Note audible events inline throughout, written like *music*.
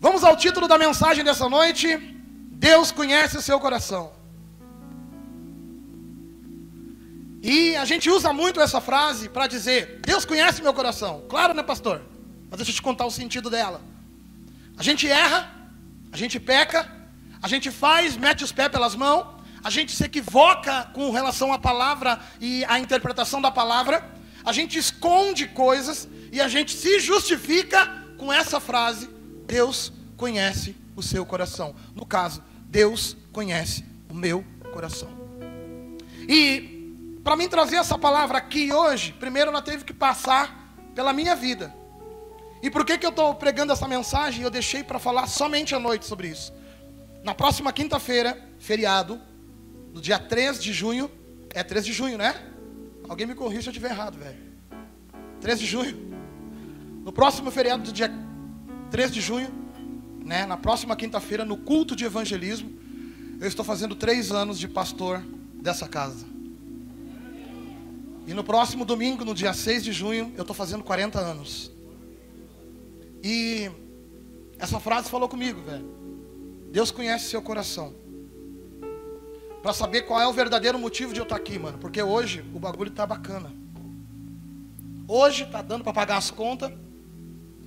Vamos ao título da mensagem dessa noite. Deus conhece o seu coração. E a gente usa muito essa frase para dizer: Deus conhece meu coração. Claro, né, pastor? Mas deixa eu te contar o sentido dela. A gente erra, a gente peca, a gente faz, mete os pés pelas mãos, a gente se equivoca com relação à palavra e à interpretação da palavra, a gente esconde coisas e a gente se justifica com essa frase: Deus conhece o seu coração. No caso, Deus conhece o meu coração. E para mim trazer essa palavra aqui hoje, primeiro ela teve que passar pela minha vida. E por que, que eu estou pregando essa mensagem? Eu deixei para falar somente à noite sobre isso. Na próxima quinta-feira, feriado, no dia 3 de junho, é 3 de junho, né? Alguém me corrija se eu estiver errado, velho. 3 de junho. No próximo feriado do dia 3 de junho, né, na próxima quinta-feira, no culto de evangelismo, eu estou fazendo três anos de pastor dessa casa. E no próximo domingo, no dia 6 de junho, eu estou fazendo 40 anos. E essa frase falou comigo, velho. Deus conhece seu coração. Para saber qual é o verdadeiro motivo de eu estar aqui, mano. Porque hoje o bagulho tá bacana. Hoje tá dando para pagar as contas.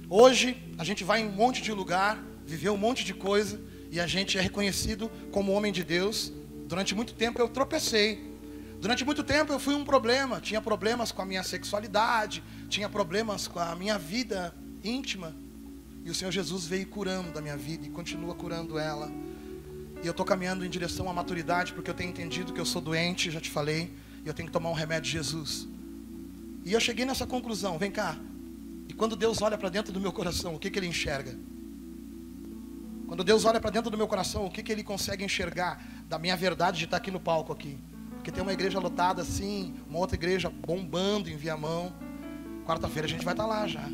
Hoje a gente vai em um monte de lugar, viver um monte de coisa e a gente é reconhecido como homem de Deus. Durante muito tempo eu tropecei, Durante muito tempo eu fui um problema, tinha problemas com a minha sexualidade, tinha problemas com a minha vida íntima. E o Senhor Jesus veio curando da minha vida e continua curando ela. E eu estou caminhando em direção à maturidade, porque eu tenho entendido que eu sou doente, já te falei, e eu tenho que tomar um remédio de Jesus. E eu cheguei nessa conclusão, vem cá. E quando Deus olha para dentro do meu coração, o que, que Ele enxerga? Quando Deus olha para dentro do meu coração, o que, que Ele consegue enxergar da minha verdade de estar aqui no palco aqui? Porque tem uma igreja lotada assim, uma outra igreja bombando em Viamão. Quarta-feira a gente vai estar tá lá já.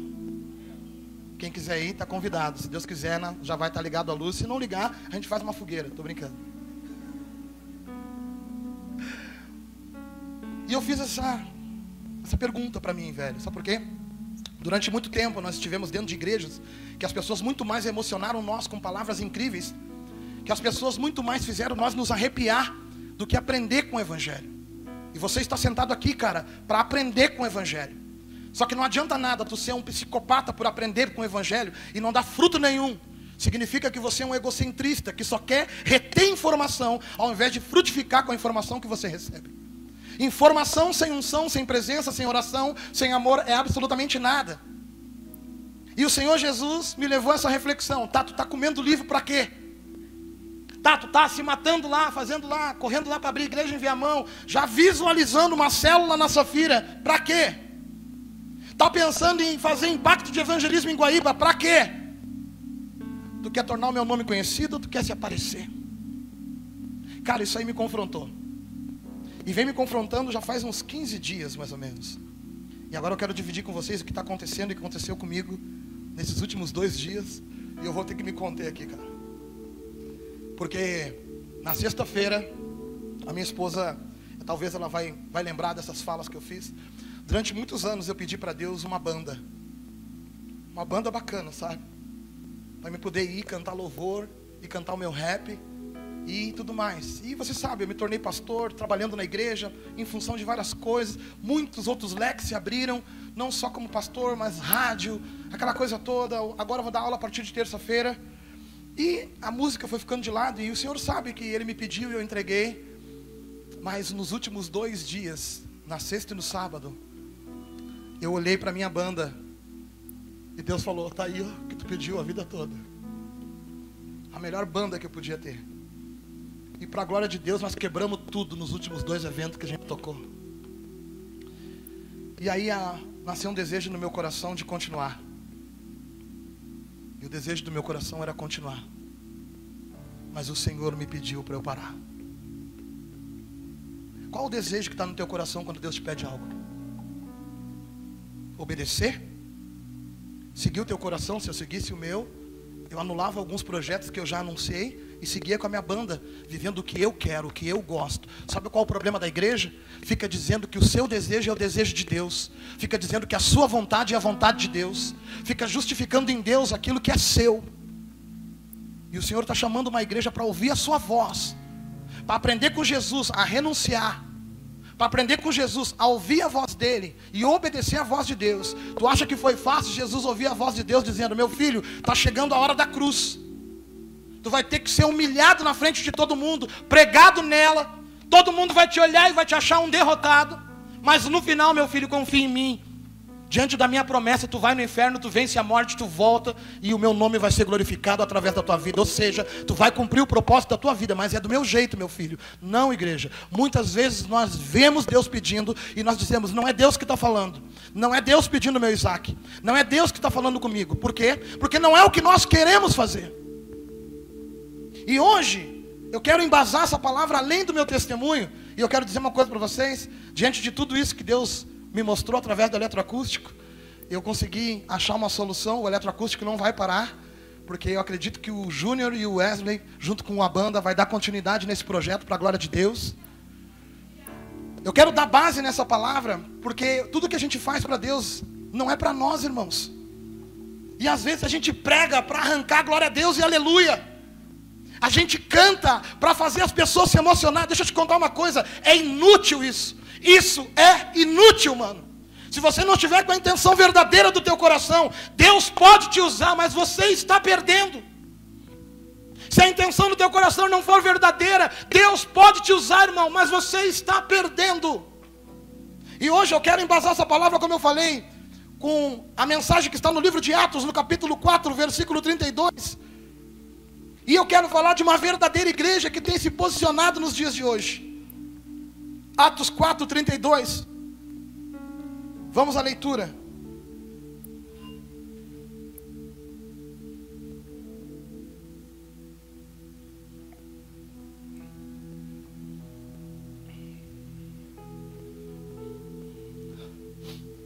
Quem quiser ir, está convidado. Se Deus quiser, já vai estar tá ligado à luz. Se não ligar, a gente faz uma fogueira. Estou brincando. E eu fiz essa, essa pergunta para mim, velho. Sabe por quê? Durante muito tempo nós estivemos dentro de igrejas que as pessoas muito mais emocionaram nós com palavras incríveis, que as pessoas muito mais fizeram nós nos arrepiar do que aprender com o Evangelho. E você está sentado aqui, cara, para aprender com o Evangelho. Só que não adianta nada tu ser um psicopata por aprender com o Evangelho e não dar fruto nenhum. Significa que você é um egocentrista que só quer reter informação ao invés de frutificar com a informação que você recebe. Informação sem unção, sem presença, sem oração, sem amor é absolutamente nada. E o Senhor Jesus me levou a essa reflexão. Tá, tu tá comendo livro para quê? Tá, tu tá se matando lá, fazendo lá, correndo lá para abrir igreja em Viamão, já visualizando uma célula na Safira, para quê? Tá pensando em fazer impacto de evangelismo em Guaíba, para quê? Tu quer tornar o meu nome conhecido ou tu quer se aparecer? Cara, isso aí me confrontou. E vem me confrontando já faz uns 15 dias, mais ou menos. E agora eu quero dividir com vocês o que está acontecendo e o que aconteceu comigo nesses últimos dois dias. E eu vou ter que me conter aqui, cara. Porque na sexta-feira, a minha esposa, talvez ela vai, vai lembrar dessas falas que eu fiz. Durante muitos anos eu pedi para Deus uma banda. Uma banda bacana, sabe? Para me poder ir cantar louvor e cantar o meu rap e tudo mais. E você sabe, eu me tornei pastor, trabalhando na igreja, em função de várias coisas. Muitos outros leques se abriram, não só como pastor, mas rádio, aquela coisa toda. Agora vou dar aula a partir de terça-feira. E a música foi ficando de lado, e o Senhor sabe que Ele me pediu e eu entreguei. Mas nos últimos dois dias, na sexta e no sábado, eu olhei para minha banda e Deus falou: Tá aí, ó, que tu pediu a vida toda. A melhor banda que eu podia ter. E para a glória de Deus, nós quebramos tudo nos últimos dois eventos que a gente tocou. E aí a, nasceu um desejo no meu coração de continuar. E o desejo do meu coração era continuar. Mas o Senhor me pediu para eu parar. Qual o desejo que está no teu coração quando Deus te pede algo? Obedecer? Seguir o teu coração, se eu seguisse o meu, eu anulava alguns projetos que eu já anunciei e seguia com a minha banda, vivendo o que eu quero, o que eu gosto. Sabe qual é o problema da igreja? Fica dizendo que o seu desejo é o desejo de Deus, fica dizendo que a sua vontade é a vontade de Deus, fica justificando em Deus aquilo que é seu. E o Senhor está chamando uma igreja para ouvir a sua voz, para aprender com Jesus a renunciar, para aprender com Jesus a ouvir a voz dele e obedecer a voz de Deus. Tu acha que foi fácil Jesus ouvir a voz de Deus dizendo: Meu filho, está chegando a hora da cruz. Tu vai ter que ser humilhado na frente de todo mundo, pregado nela. Todo mundo vai te olhar e vai te achar um derrotado. Mas no final, meu filho, confia em mim. Diante da minha promessa, tu vai no inferno, tu vence a morte, tu volta e o meu nome vai ser glorificado através da tua vida. Ou seja, tu vai cumprir o propósito da tua vida, mas é do meu jeito, meu filho. Não, igreja. Muitas vezes nós vemos Deus pedindo e nós dizemos: não é Deus que está falando, não é Deus pedindo meu Isaac, não é Deus que está falando comigo. Por quê? Porque não é o que nós queremos fazer. E hoje, eu quero embasar essa palavra além do meu testemunho, e eu quero dizer uma coisa para vocês: diante de tudo isso que Deus me mostrou através do eletroacústico, eu consegui achar uma solução. O eletroacústico não vai parar, porque eu acredito que o Júnior e o Wesley, junto com a banda, vai dar continuidade nesse projeto para a glória de Deus. Eu quero dar base nessa palavra, porque tudo que a gente faz para Deus não é para nós, irmãos. E às vezes a gente prega para arrancar glória a Deus e aleluia. A gente canta para fazer as pessoas se emocionar. Deixa eu te contar uma coisa: é inútil isso. Isso é inútil, mano. Se você não estiver com a intenção verdadeira do teu coração, Deus pode te usar, mas você está perdendo. Se a intenção do teu coração não for verdadeira, Deus pode te usar, irmão, mas você está perdendo. E hoje eu quero embasar essa palavra, como eu falei, com a mensagem que está no livro de Atos, no capítulo 4, versículo 32. E eu quero falar de uma verdadeira igreja que tem se posicionado nos dias de hoje. Atos 4, 32. Vamos à leitura.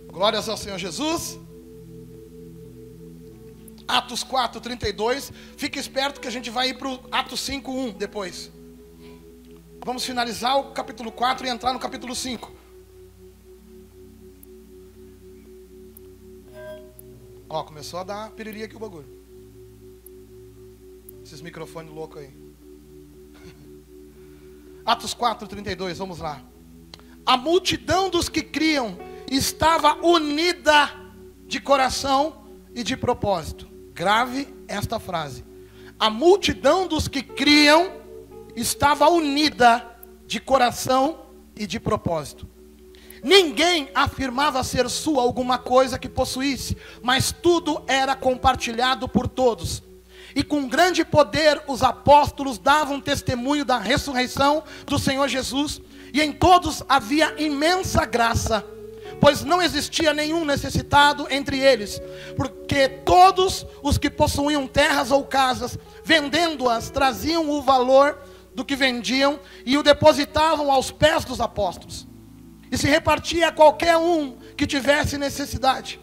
Glórias ao Senhor Jesus. Atos 4, 32. Fique esperto que a gente vai ir para o Atos 5, 1 depois. Vamos finalizar o capítulo 4 e entrar no capítulo 5. Ó, começou a dar piriri aqui o bagulho. Esses microfones loucos aí. *laughs* Atos 4, 32, vamos lá. A multidão dos que criam estava unida de coração e de propósito. Grave esta frase. A multidão dos que criam estava unida de coração e de propósito. Ninguém afirmava ser sua alguma coisa que possuísse, mas tudo era compartilhado por todos. E com grande poder os apóstolos davam testemunho da ressurreição do Senhor Jesus, e em todos havia imensa graça, pois não existia nenhum necessitado entre eles, porque todos os que possuíam terras ou casas, vendendo-as, traziam o valor do que vendiam e o depositavam aos pés dos apóstolos. E se repartia a qualquer um que tivesse necessidade.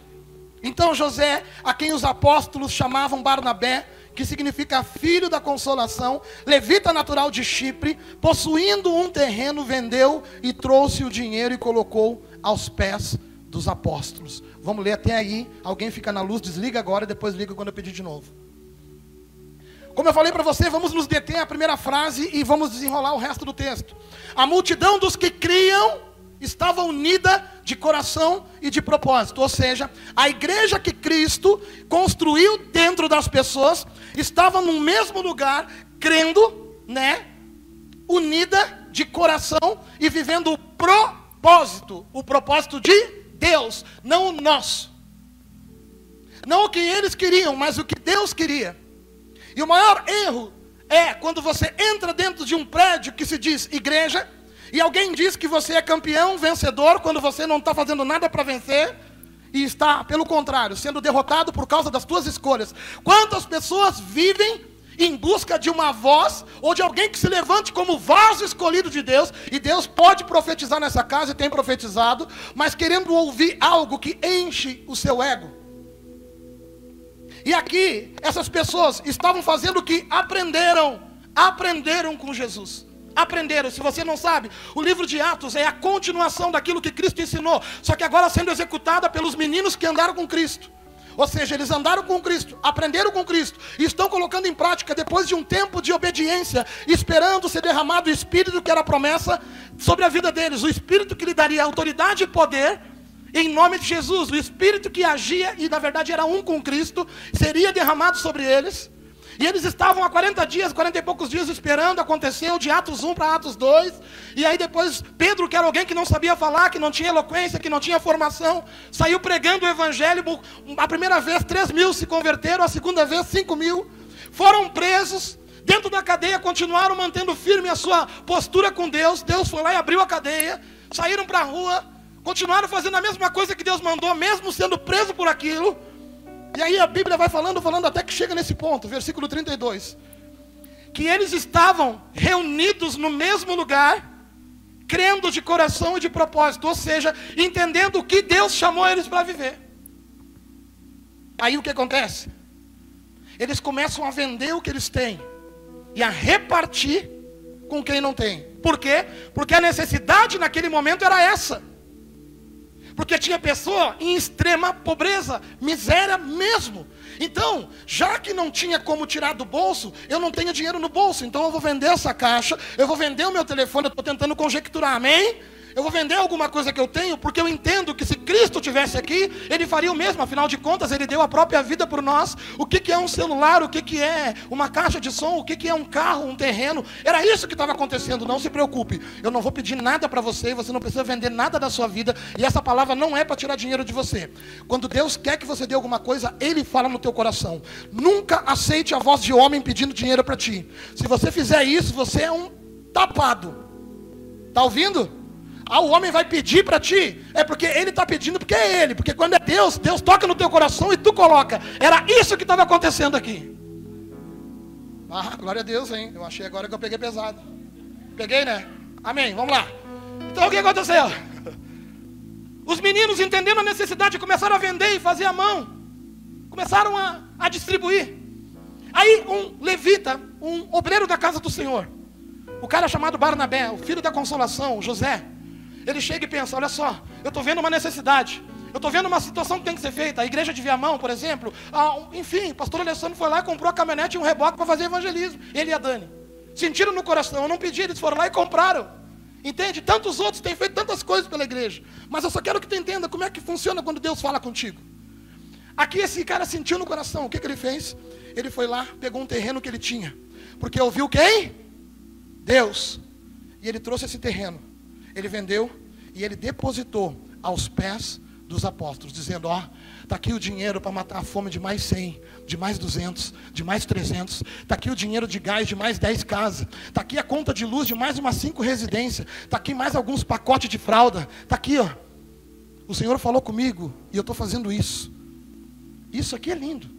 Então José, a quem os apóstolos chamavam Barnabé, que significa filho da consolação, levita natural de Chipre, possuindo um terreno, vendeu e trouxe o dinheiro e colocou aos pés dos apóstolos. Vamos ler até aí. Alguém fica na luz, desliga agora e depois liga quando eu pedir de novo. Como eu falei para você, vamos nos deter à primeira frase e vamos desenrolar o resto do texto. A multidão dos que criam estava unida de coração e de propósito, ou seja, a igreja que Cristo construiu dentro das pessoas estava no mesmo lugar, crendo, né, unida de coração e vivendo o propósito, o propósito de Deus, não o nosso. Não o que eles queriam, mas o que Deus queria. E o maior erro é quando você entra dentro de um prédio que se diz igreja, e alguém diz que você é campeão, vencedor, quando você não está fazendo nada para vencer, e está, pelo contrário, sendo derrotado por causa das tuas escolhas. Quantas pessoas vivem em busca de uma voz, ou de alguém que se levante como vaso escolhido de Deus, e Deus pode profetizar nessa casa e tem profetizado, mas querendo ouvir algo que enche o seu ego. E aqui, essas pessoas estavam fazendo o que aprenderam. Aprenderam com Jesus. Aprenderam. Se você não sabe, o livro de Atos é a continuação daquilo que Cristo ensinou, só que agora sendo executada pelos meninos que andaram com Cristo. Ou seja, eles andaram com Cristo, aprenderam com Cristo e estão colocando em prática depois de um tempo de obediência, esperando ser derramado o Espírito que era a promessa sobre a vida deles, o Espírito que lhe daria autoridade e poder. Em nome de Jesus, o Espírito que agia e na verdade era um com Cristo, seria derramado sobre eles. E eles estavam há 40 dias, 40 e poucos dias esperando, aconteceu de Atos 1 para Atos 2. E aí depois Pedro, que era alguém que não sabia falar, que não tinha eloquência, que não tinha formação, saiu pregando o evangelho. A primeira vez 3 mil se converteram, a segunda vez 5 mil. Foram presos, dentro da cadeia continuaram mantendo firme a sua postura com Deus. Deus foi lá e abriu a cadeia, saíram para a rua, continuaram fazendo a mesma coisa que Deus mandou, mesmo sendo preso por aquilo. E aí a Bíblia vai falando, falando até que chega nesse ponto, versículo 32. Que eles estavam reunidos no mesmo lugar, crendo de coração e de propósito, ou seja, entendendo o que Deus chamou eles para viver. Aí o que acontece? Eles começam a vender o que eles têm e a repartir com quem não tem. Por quê? Porque a necessidade naquele momento era essa. Porque tinha pessoa em extrema pobreza, miséria mesmo. Então, já que não tinha como tirar do bolso, eu não tenho dinheiro no bolso, então eu vou vender essa caixa, eu vou vender o meu telefone, eu estou tentando conjecturar, amém? Eu vou vender alguma coisa que eu tenho, porque eu entendo que se Cristo tivesse aqui, Ele faria o mesmo. Afinal de contas, Ele deu a própria vida por nós. O que, que é um celular? O que, que é uma caixa de som? O que, que é um carro, um terreno? Era isso que estava acontecendo. Não se preocupe. Eu não vou pedir nada para você. Você não precisa vender nada da sua vida. E essa palavra não é para tirar dinheiro de você. Quando Deus quer que você dê alguma coisa, Ele fala no teu coração. Nunca aceite a voz de homem pedindo dinheiro para ti. Se você fizer isso, você é um tapado. Está ouvindo? Ah, o homem vai pedir para ti. É porque ele está pedindo porque é ele. Porque quando é Deus, Deus toca no teu coração e tu coloca. Era isso que estava acontecendo aqui. Ah, glória a Deus, hein? Eu achei agora que eu peguei pesado. Peguei, né? Amém. Vamos lá. Então o que aconteceu? Os meninos entendendo a necessidade começaram a vender e fazer a mão. Começaram a, a distribuir. Aí um levita, um obreiro da casa do Senhor, o cara chamado Barnabé, o filho da consolação, José, ele chega e pensa: olha só, eu estou vendo uma necessidade. Eu estou vendo uma situação que tem que ser feita. A igreja de Viamão, por exemplo. Ah, enfim, o pastor Alessandro foi lá e comprou a caminhonete e um reboque para fazer evangelismo. Ele e a Dani. Sentiram no coração, eu não pedi, eles foram lá e compraram. Entende? Tantos outros têm feito tantas coisas pela igreja. Mas eu só quero que tu entenda como é que funciona quando Deus fala contigo. Aqui esse cara sentiu no coração. O que, que ele fez? Ele foi lá, pegou um terreno que ele tinha. Porque ouviu quem? Deus. E ele trouxe esse terreno ele vendeu e ele depositou aos pés dos apóstolos, dizendo: Ó, está aqui o dinheiro para matar a fome de mais 100, de mais 200, de mais 300, está aqui o dinheiro de gás de mais 10 casas, está aqui a conta de luz de mais umas 5 residências, está aqui mais alguns pacotes de fralda, está aqui, ó. O Senhor falou comigo e eu estou fazendo isso. Isso aqui é lindo.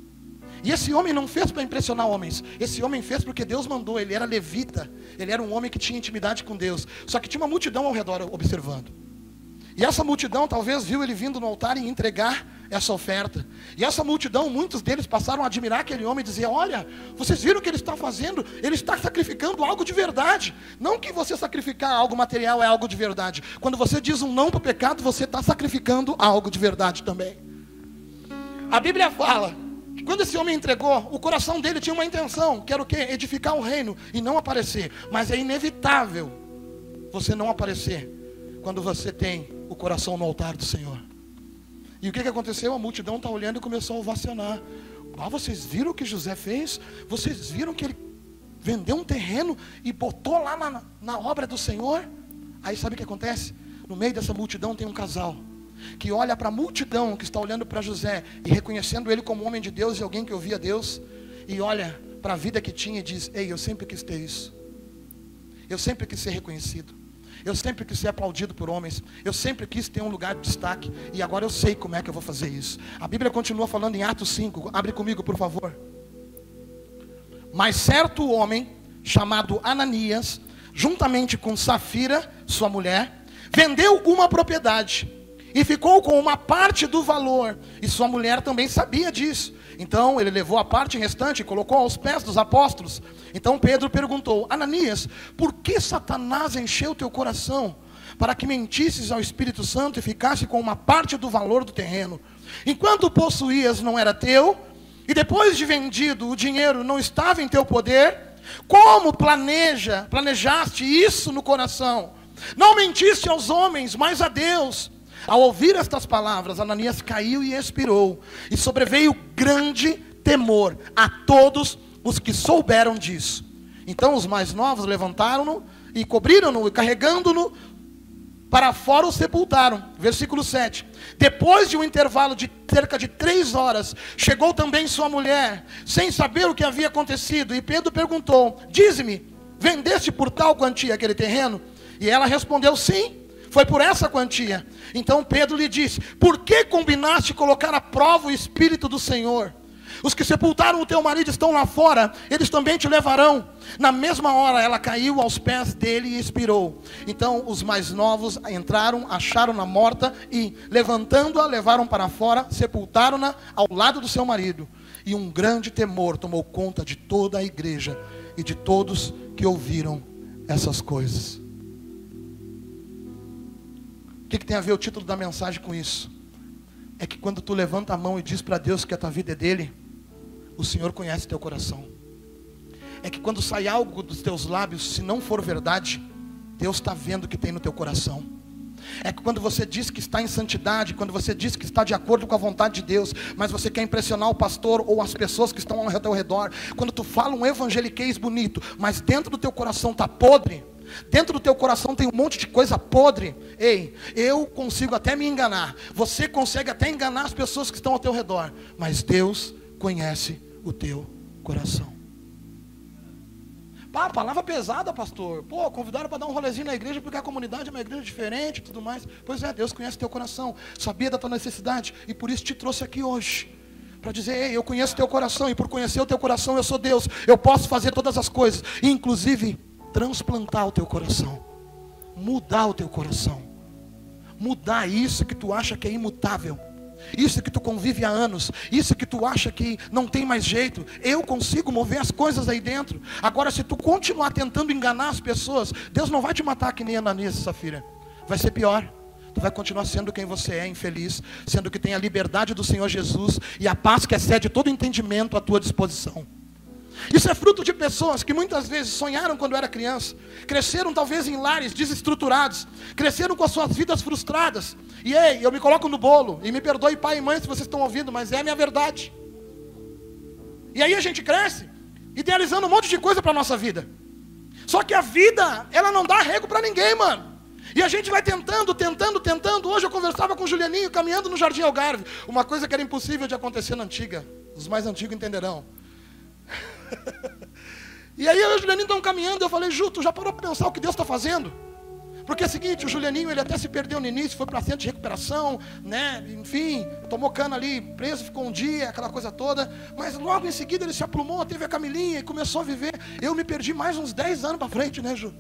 E esse homem não fez para impressionar homens. Esse homem fez porque Deus mandou. Ele era levita. Ele era um homem que tinha intimidade com Deus. Só que tinha uma multidão ao redor observando. E essa multidão talvez viu ele vindo no altar e entregar essa oferta. E essa multidão, muitos deles passaram a admirar aquele homem e dizer: Olha, vocês viram o que ele está fazendo? Ele está sacrificando algo de verdade. Não que você sacrificar algo material é algo de verdade. Quando você diz um não para o pecado, você está sacrificando algo de verdade também. A Bíblia fala quando esse homem entregou, o coração dele tinha uma intenção, que era o quê? Edificar o reino e não aparecer. Mas é inevitável você não aparecer quando você tem o coração no altar do Senhor. E o que, que aconteceu? A multidão está olhando e começou a ovacionar. Ah, vocês viram o que José fez? Vocês viram que ele vendeu um terreno e botou lá na, na obra do Senhor? Aí sabe o que acontece? No meio dessa multidão tem um casal que olha para a multidão que está olhando para José e reconhecendo ele como homem de Deus e alguém que ouvia Deus, e olha para a vida que tinha e diz: Ei, eu sempre quis ter isso. Eu sempre quis ser reconhecido. Eu sempre quis ser aplaudido por homens. Eu sempre quis ter um lugar de destaque. E agora eu sei como é que eu vou fazer isso. A Bíblia continua falando em Atos 5. Abre comigo, por favor. Mas certo homem, chamado Ananias, juntamente com Safira, sua mulher, vendeu uma propriedade e ficou com uma parte do valor, e sua mulher também sabia disso. Então ele levou a parte restante e colocou aos pés dos apóstolos. Então Pedro perguntou: Ananias, por que Satanás encheu teu coração para que mentisses ao Espírito Santo e ficasse com uma parte do valor do terreno? Enquanto possuías não era teu, e depois de vendido o dinheiro não estava em teu poder, como planeja, planejaste isso no coração? Não mentiste aos homens, mas a Deus. Ao ouvir estas palavras, Ananias caiu e expirou, e sobreveio grande temor a todos os que souberam disso. Então os mais novos levantaram-no e cobriram-no, e carregando-no para fora o sepultaram. Versículo 7. Depois de um intervalo de cerca de três horas, chegou também sua mulher, sem saber o que havia acontecido, e Pedro perguntou: Dize-me, vendeste por tal quantia aquele terreno? E ela respondeu: Sim, foi por essa quantia. Então Pedro lhe disse: Por que combinaste colocar à prova o Espírito do Senhor? Os que sepultaram o teu marido estão lá fora, eles também te levarão. Na mesma hora ela caiu aos pés dele e expirou. Então os mais novos entraram, acharam-na morta e, levantando-a, levaram para fora, sepultaram-na ao lado do seu marido. E um grande temor tomou conta de toda a igreja e de todos que ouviram essas coisas. O que, que tem a ver o título da mensagem com isso? É que quando tu levanta a mão e diz para Deus que a tua vida é dele, o Senhor conhece teu coração. É que quando sai algo dos teus lábios, se não for verdade, Deus está vendo o que tem no teu coração. É que quando você diz que está em santidade, quando você diz que está de acordo com a vontade de Deus, mas você quer impressionar o pastor ou as pessoas que estão ao teu redor, quando tu fala um evangeliquez bonito, mas dentro do teu coração está podre, dentro do teu coração tem um monte de coisa podre, ei, eu consigo até me enganar, você consegue até enganar as pessoas que estão ao teu redor, mas Deus conhece o teu coração. Pá, palavra pesada, pastor. Pô, convidaram para dar um rolezinho na igreja porque a comunidade é uma igreja diferente e tudo mais. Pois é, Deus conhece teu coração, sabia da tua necessidade e por isso te trouxe aqui hoje. Para dizer, ei, eu conheço teu coração e por conhecer o teu coração eu sou Deus. Eu posso fazer todas as coisas, inclusive transplantar o teu coração, mudar o teu coração, mudar isso que tu acha que é imutável isso que tu convive há anos, isso que tu acha que não tem mais jeito, eu consigo mover as coisas aí dentro. Agora, se tu continuar tentando enganar as pessoas, Deus não vai te matar que nem Ananias e Safira, vai ser pior. Tu vai continuar sendo quem você é, infeliz, sendo que tem a liberdade do Senhor Jesus e a paz que excede todo entendimento à tua disposição. Isso é fruto de pessoas que muitas vezes sonharam quando era criança, cresceram talvez em lares desestruturados, cresceram com as suas vidas frustradas. E ei, eu me coloco no bolo, e me perdoe pai e mãe se vocês estão ouvindo, mas é a minha verdade. E aí a gente cresce, idealizando um monte de coisa para nossa vida. Só que a vida, ela não dá arrego para ninguém, mano. E a gente vai tentando, tentando, tentando. Hoje eu conversava com o Julianinho caminhando no Jardim Algarve. Uma coisa que era impossível de acontecer na antiga. Os mais antigos entenderão. E aí eu e o Julianinho estão caminhando, eu falei, Ju, tu já parou para pensar o que Deus está fazendo? Porque é o seguinte, o Julianinho, ele até se perdeu no início, foi para centro de recuperação, né? Enfim, tomou cana ali, preso, ficou um dia, aquela coisa toda. Mas logo em seguida ele se aplumou, teve a Camilinha e começou a viver. Eu me perdi mais uns 10 anos para frente, né, Ju?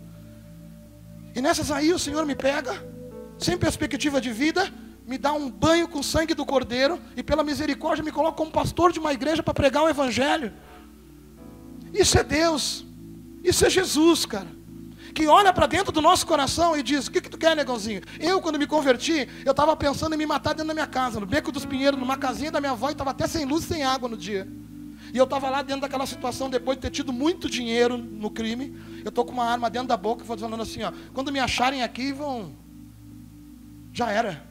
E nessas aí o Senhor me pega, sem perspectiva de vida, me dá um banho com o sangue do Cordeiro e pela misericórdia me coloca como pastor de uma igreja para pregar o Evangelho. Isso é Deus. Isso é Jesus, cara. Que olha para dentro do nosso coração e diz: O que, que tu quer, negãozinho? Eu, quando me converti, eu estava pensando em me matar dentro da minha casa, no beco dos pinheiros, numa casinha da minha avó, e estava até sem luz e sem água no dia. E eu estava lá dentro daquela situação, depois de ter tido muito dinheiro no crime. Eu estou com uma arma dentro da boca e vou falando assim: ó, quando me acharem aqui, vão. Já era.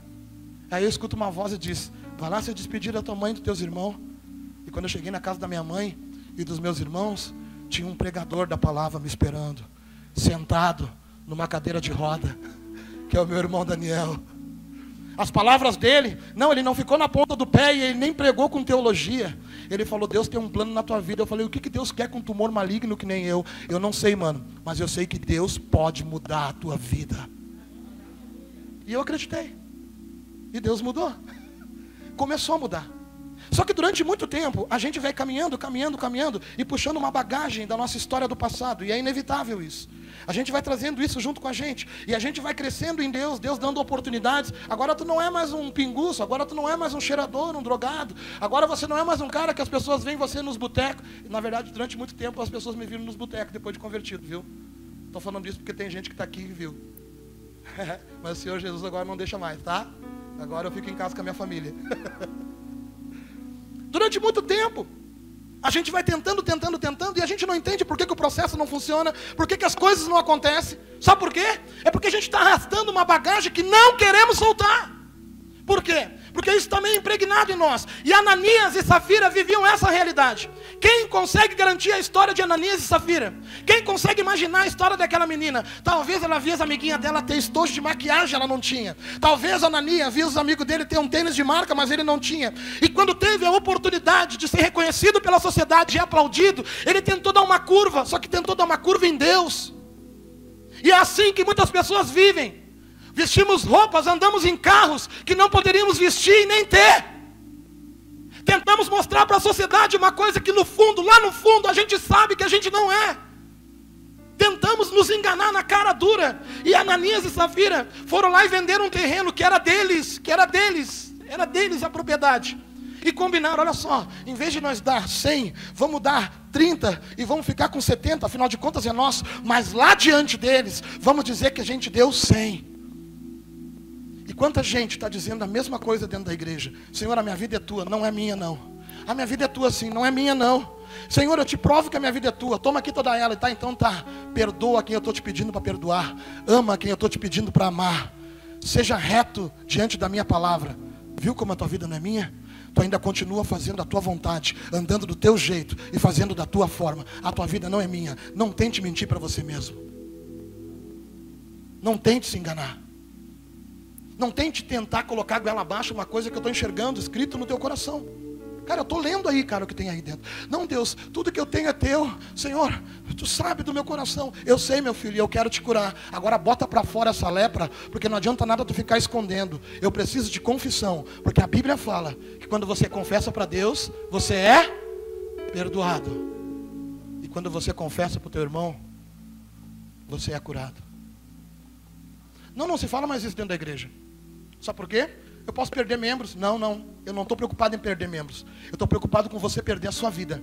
Aí eu escuto uma voz e diz: Vai lá se despedir da tua mãe e dos teus irmãos. E quando eu cheguei na casa da minha mãe, e dos meus irmãos, tinha um pregador da palavra me esperando, sentado numa cadeira de roda, que é o meu irmão Daniel. As palavras dele, não, ele não ficou na ponta do pé e ele nem pregou com teologia. Ele falou: Deus tem um plano na tua vida. Eu falei: O que, que Deus quer com um tumor maligno que nem eu? Eu não sei, mano, mas eu sei que Deus pode mudar a tua vida. E eu acreditei. E Deus mudou. Começou a mudar. Só que durante muito tempo a gente vai caminhando, caminhando, caminhando e puxando uma bagagem da nossa história do passado, e é inevitável isso. A gente vai trazendo isso junto com a gente, e a gente vai crescendo em Deus, Deus dando oportunidades. Agora tu não é mais um pinguço, agora tu não é mais um cheirador, um drogado. Agora você não é mais um cara que as pessoas veem você nos botecos. Na verdade, durante muito tempo as pessoas me viram nos botecos depois de convertido, viu? Estou falando isso porque tem gente que está aqui e viu. *laughs* Mas o Senhor Jesus agora não deixa mais, tá? Agora eu fico em casa com a minha família. *laughs* Durante muito tempo. A gente vai tentando, tentando, tentando, e a gente não entende por que, que o processo não funciona, por que, que as coisas não acontecem. Sabe por quê? É porque a gente está arrastando uma bagagem que não queremos soltar. Por quê? Porque isso também é impregnado em nós. E Ananias e Safira viviam essa realidade. Quem consegue garantir a história de Ananias e Safira? Quem consegue imaginar a história daquela menina? Talvez ela via as amiguinhas dela ter estojo de maquiagem, ela não tinha. Talvez Ananias via os amigos dele ter um tênis de marca, mas ele não tinha. E quando teve a oportunidade de ser reconhecido pela sociedade e aplaudido, ele tentou dar uma curva, só que tentou dar uma curva em Deus. E é assim que muitas pessoas vivem vestimos roupas, andamos em carros que não poderíamos vestir e nem ter. Tentamos mostrar para a sociedade uma coisa que no fundo, lá no fundo, a gente sabe que a gente não é. Tentamos nos enganar na cara dura. E Ananias e Safira foram lá e venderam um terreno que era deles, que era deles, era deles a propriedade. E combinaram, olha só, em vez de nós dar 100, vamos dar 30 e vamos ficar com 70, afinal de contas é nosso. Mas lá diante deles, vamos dizer que a gente deu 100. E quanta gente está dizendo a mesma coisa dentro da igreja: Senhor, a minha vida é tua, não é minha, não. A minha vida é tua, sim, não é minha, não. Senhor, eu te provo que a minha vida é tua. Toma aqui toda ela, tá? Então tá. Perdoa quem eu estou te pedindo para perdoar. Ama quem eu estou te pedindo para amar. Seja reto diante da minha palavra. Viu como a tua vida não é minha? Tu ainda continua fazendo a tua vontade, andando do teu jeito e fazendo da tua forma. A tua vida não é minha. Não tente mentir para você mesmo. Não tente se enganar. Não tente tentar colocar goela abaixo uma coisa que eu estou enxergando escrito no teu coração. Cara, eu estou lendo aí, cara, o que tem aí dentro. Não, Deus, tudo que eu tenho é teu. Senhor, tu sabe do meu coração. Eu sei, meu filho, eu quero te curar. Agora bota para fora essa lepra, porque não adianta nada tu ficar escondendo. Eu preciso de confissão, porque a Bíblia fala que quando você confessa para Deus, você é perdoado. E quando você confessa para o teu irmão, você é curado. Não, não se fala mais isso dentro da igreja. Sabe por quê? Eu posso perder membros? Não, não. Eu não estou preocupado em perder membros. Eu estou preocupado com você perder a sua vida.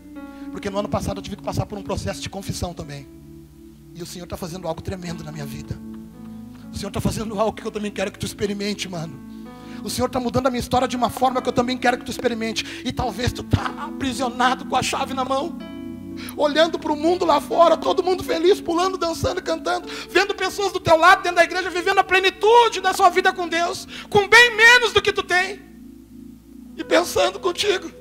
Porque no ano passado eu tive que passar por um processo de confissão também. E o Senhor está fazendo algo tremendo na minha vida. O Senhor está fazendo *laughs* algo que eu também quero que tu experimente, mano. O Senhor está mudando a minha história de uma forma que eu também quero que tu experimente. E talvez tu está aprisionado com a chave na mão olhando para o mundo lá fora, todo mundo feliz, pulando, dançando, cantando, vendo pessoas do teu lado dentro da igreja vivendo a plenitude da sua vida com Deus, com bem menos do que tu tem, e pensando contigo.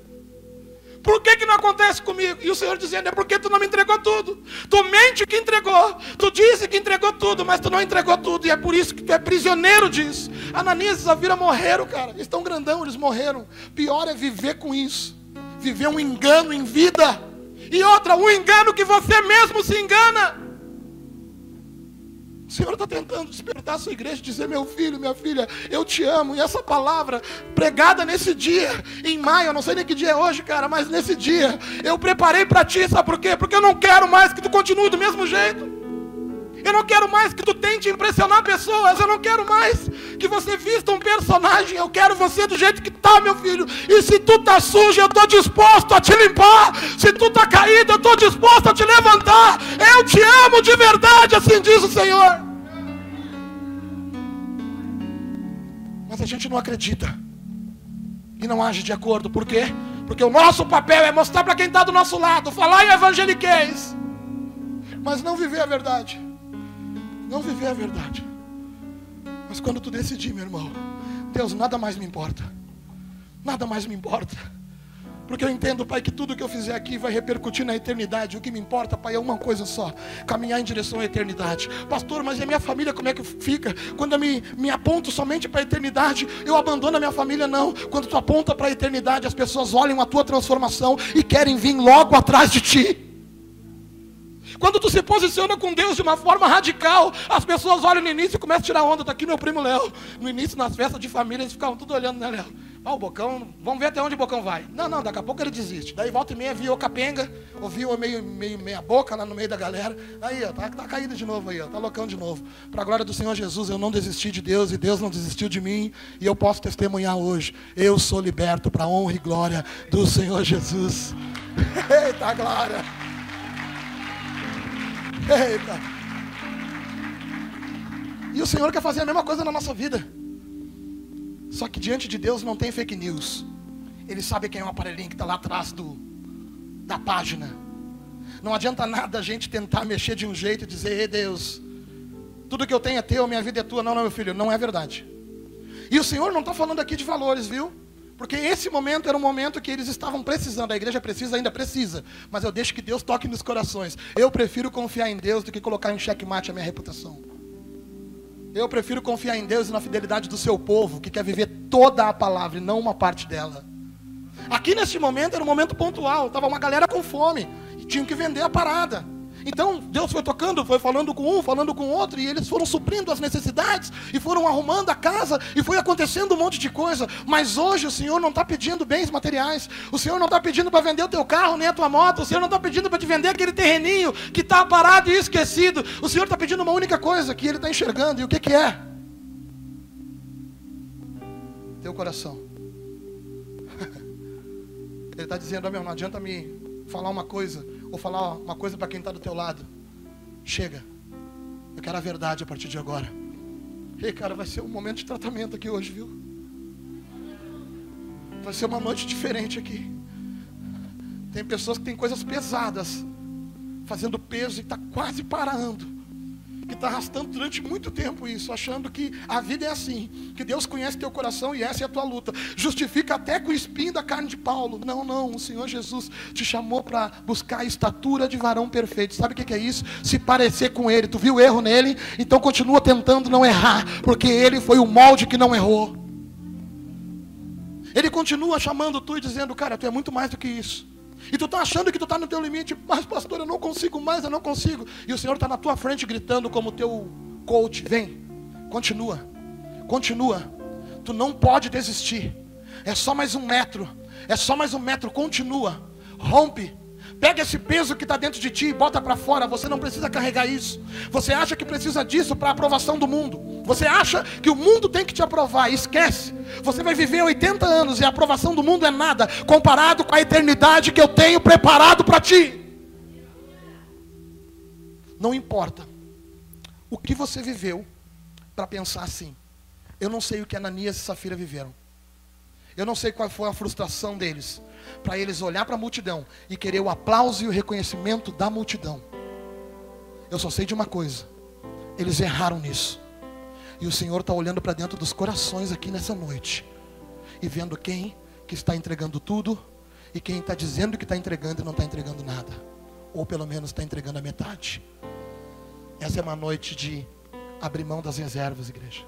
Por que, que não acontece comigo? E o Senhor dizendo, é porque tu não me entregou tudo. Tu mente que entregou. Tu disse que entregou tudo, mas tu não entregou tudo. E é por isso que tu é prisioneiro disso. Ananias e Zafira morreram, cara. Eles estão grandão, eles morreram. Pior é viver com isso. Viver um engano em vida. E outra, o engano que você mesmo se engana. O Senhor está tentando despertar a sua igreja dizer: Meu filho, minha filha, eu te amo. E essa palavra pregada nesse dia, em maio, eu não sei nem que dia é hoje, cara, mas nesse dia, eu preparei para ti, sabe por quê? Porque eu não quero mais que tu continue do mesmo jeito. Eu não quero mais que tu tente impressionar pessoas. Eu não quero mais que você vista um personagem. Eu quero você do jeito que está, meu filho. E se tu está sujo, eu estou disposto a te limpar. Se tu está caído, eu estou disposto a te levantar. Eu te amo de verdade, assim diz o Senhor. Mas a gente não acredita. E não age de acordo. Por quê? Porque o nosso papel é mostrar para quem está do nosso lado, falar em evangeliquez, mas não viver a verdade não viver a verdade. Mas quando tu decidir, meu irmão, Deus, nada mais me importa. Nada mais me importa. Porque eu entendo, Pai, que tudo que eu fizer aqui vai repercutir na eternidade. O que me importa, Pai, é uma coisa só: caminhar em direção à eternidade. Pastor, mas e a minha família como é que fica? Quando eu me, me aponto somente para a eternidade, eu abandono a minha família? Não. Quando tu aponta para a eternidade, as pessoas olham a tua transformação e querem vir logo atrás de ti. Quando tu se posiciona com Deus de uma forma radical, as pessoas olham no início e começam a tirar onda. Está aqui meu primo Léo. No início, nas festas de família, eles ficavam tudo olhando, né, Léo? Ah, o Bocão, vamos ver até onde o Bocão vai. Não, não, daqui a pouco ele desiste. Daí volta e meia, viu o capenga, ouviu meio, meio meia boca lá no meio da galera. Aí, ó, tá, tá caído de novo aí, ó, tá loucão de novo. Para a glória do Senhor Jesus, eu não desisti de Deus e Deus não desistiu de mim. E eu posso testemunhar hoje. Eu sou liberto para a honra e glória do Senhor Jesus. *laughs* Eita glória! Eita. E o Senhor quer fazer a mesma coisa na nossa vida. Só que diante de Deus não tem fake news. Ele sabe quem é o aparelhinho que está lá atrás do, da página. Não adianta nada a gente tentar mexer de um jeito e dizer, ei Deus, tudo que eu tenho é teu, minha vida é tua. Não, não, meu filho, não é verdade. E o Senhor não está falando aqui de valores, viu? Porque esse momento era um momento que eles estavam precisando. A igreja precisa, ainda precisa. Mas eu deixo que Deus toque nos corações. Eu prefiro confiar em Deus do que colocar em xeque-mate a minha reputação. Eu prefiro confiar em Deus e na fidelidade do seu povo, que quer viver toda a palavra e não uma parte dela. Aqui nesse momento era um momento pontual. Estava uma galera com fome. E tinham que vender a parada. Então Deus foi tocando, foi falando com um, falando com outro, e eles foram suprindo as necessidades, e foram arrumando a casa, e foi acontecendo um monte de coisa. Mas hoje o Senhor não está pedindo bens materiais, o Senhor não está pedindo para vender o teu carro, nem a tua moto, o Senhor não está pedindo para te vender aquele terreninho que está parado e esquecido. O Senhor está pedindo uma única coisa que Ele está enxergando, e o que, que é? Teu coração. *laughs* Ele está dizendo, oh, meu, não adianta me falar uma coisa Vou falar uma coisa para quem está do teu lado. Chega. Eu quero a verdade a partir de agora. Ei, cara, vai ser um momento de tratamento aqui hoje, viu? Vai ser uma noite diferente aqui. Tem pessoas que têm coisas pesadas, fazendo peso e está quase parando que está arrastando durante muito tempo isso, achando que a vida é assim, que Deus conhece teu coração e essa é a tua luta. Justifica até com o espinho da carne de Paulo. Não, não, o Senhor Jesus te chamou para buscar a estatura de varão perfeito. Sabe o que é isso? Se parecer com ele. Tu viu erro nele? Então continua tentando não errar, porque ele foi o molde que não errou. Ele continua chamando tu e dizendo, cara, tu é muito mais do que isso. E tu está achando que tu está no teu limite, mas pastor, eu não consigo mais, eu não consigo. E o Senhor está na tua frente gritando como teu coach, vem, continua, continua. Tu não pode desistir. É só mais um metro, é só mais um metro, continua, rompe Pega esse peso que está dentro de ti e bota para fora. Você não precisa carregar isso. Você acha que precisa disso para a aprovação do mundo. Você acha que o mundo tem que te aprovar. Esquece. Você vai viver 80 anos e a aprovação do mundo é nada comparado com a eternidade que eu tenho preparado para ti. Não importa o que você viveu para pensar assim. Eu não sei o que Ananias e Safira viveram. Eu não sei qual foi a frustração deles para eles olhar para a multidão e querer o aplauso e o reconhecimento da multidão. Eu só sei de uma coisa: eles erraram nisso. E o Senhor está olhando para dentro dos corações aqui nessa noite e vendo quem que está entregando tudo e quem está dizendo que está entregando e não está entregando nada, ou pelo menos está entregando a metade. Essa é uma noite de abrir mão das reservas, igreja.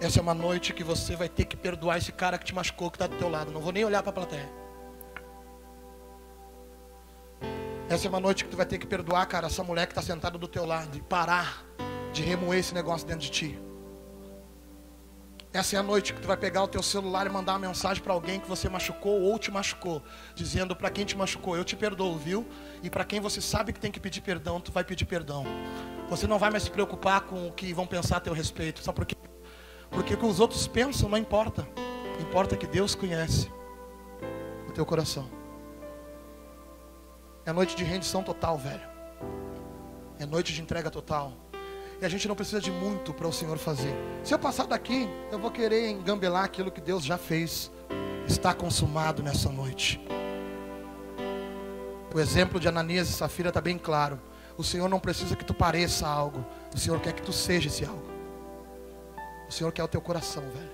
Essa é uma noite que você vai ter que perdoar esse cara que te machucou, que está do teu lado. Não vou nem olhar para a plateia. Essa é uma noite que tu vai ter que perdoar, cara, essa mulher que está sentada do teu lado e parar de remoer esse negócio dentro de ti. Essa é a noite que tu vai pegar o teu celular e mandar uma mensagem para alguém que você machucou ou te machucou, dizendo para quem te machucou, eu te perdoo, viu? E para quem você sabe que tem que pedir perdão, tu vai pedir perdão. Você não vai mais se preocupar com o que vão pensar a teu respeito, só porque porque o que os outros pensam não importa. Importa que Deus conhece o teu coração. É noite de rendição total, velho. É noite de entrega total. E a gente não precisa de muito para o Senhor fazer. Se eu passar daqui, eu vou querer engambelar aquilo que Deus já fez. Está consumado nessa noite. O exemplo de Ananias e Safira está bem claro. O Senhor não precisa que tu pareça algo. O Senhor quer que tu seja esse algo. O Senhor quer o teu coração, velho.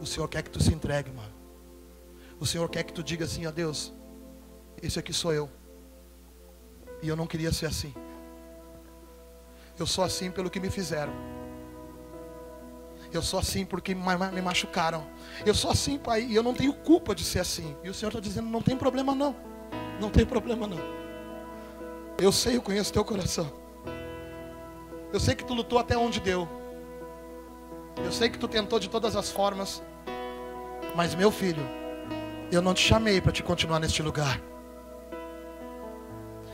O Senhor quer que tu se entregue, mano. O Senhor quer que tu diga assim, ó Deus, esse aqui sou eu. E eu não queria ser assim. Eu sou assim pelo que me fizeram. Eu sou assim porque me machucaram. Eu sou assim, pai, e eu não tenho culpa de ser assim. E o Senhor está dizendo, não tem problema não. Não tem problema não. Eu sei, eu conheço teu coração. Eu sei que tu lutou até onde deu. Eu sei que tu tentou de todas as formas, mas meu filho, eu não te chamei para te continuar neste lugar.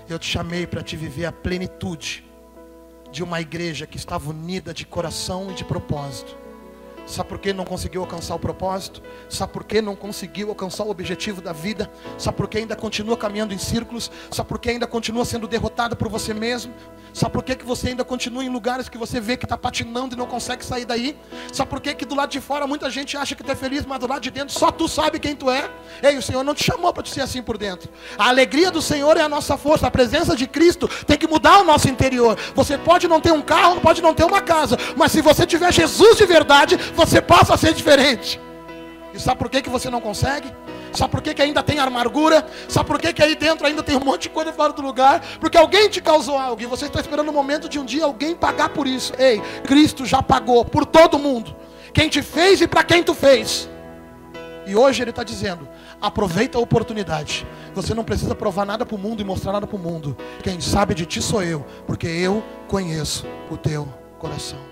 Eu te chamei para te viver a plenitude de uma igreja que estava unida de coração e de propósito. Sabe por que não conseguiu alcançar o propósito? Sabe por que não conseguiu alcançar o objetivo da vida? Sabe por que ainda continua caminhando em círculos? Sabe por que ainda continua sendo derrotado por você mesmo? Sabe por que, que você ainda continua em lugares que você vê que está patinando e não consegue sair daí? Sabe por que, que do lado de fora muita gente acha que tu é feliz, mas do lado de dentro só tu sabe quem tu é? Ei, o Senhor não te chamou para ser assim por dentro. A alegria do Senhor é a nossa força. A presença de Cristo tem que mudar o nosso interior. Você pode não ter um carro, pode não ter uma casa, mas se você tiver Jesus de verdade, você passa a ser diferente. E sabe por que, que você não consegue? Sabe por que, que ainda tem amargura? Sabe por que, que aí dentro ainda tem um monte de coisa fora do lugar? Porque alguém te causou algo e você está esperando o momento de um dia alguém pagar por isso. Ei, Cristo já pagou por todo mundo. Quem te fez e para quem tu fez. E hoje Ele está dizendo: aproveita a oportunidade. Você não precisa provar nada para o mundo e mostrar nada para o mundo. Quem sabe de ti sou eu, porque eu conheço o teu coração.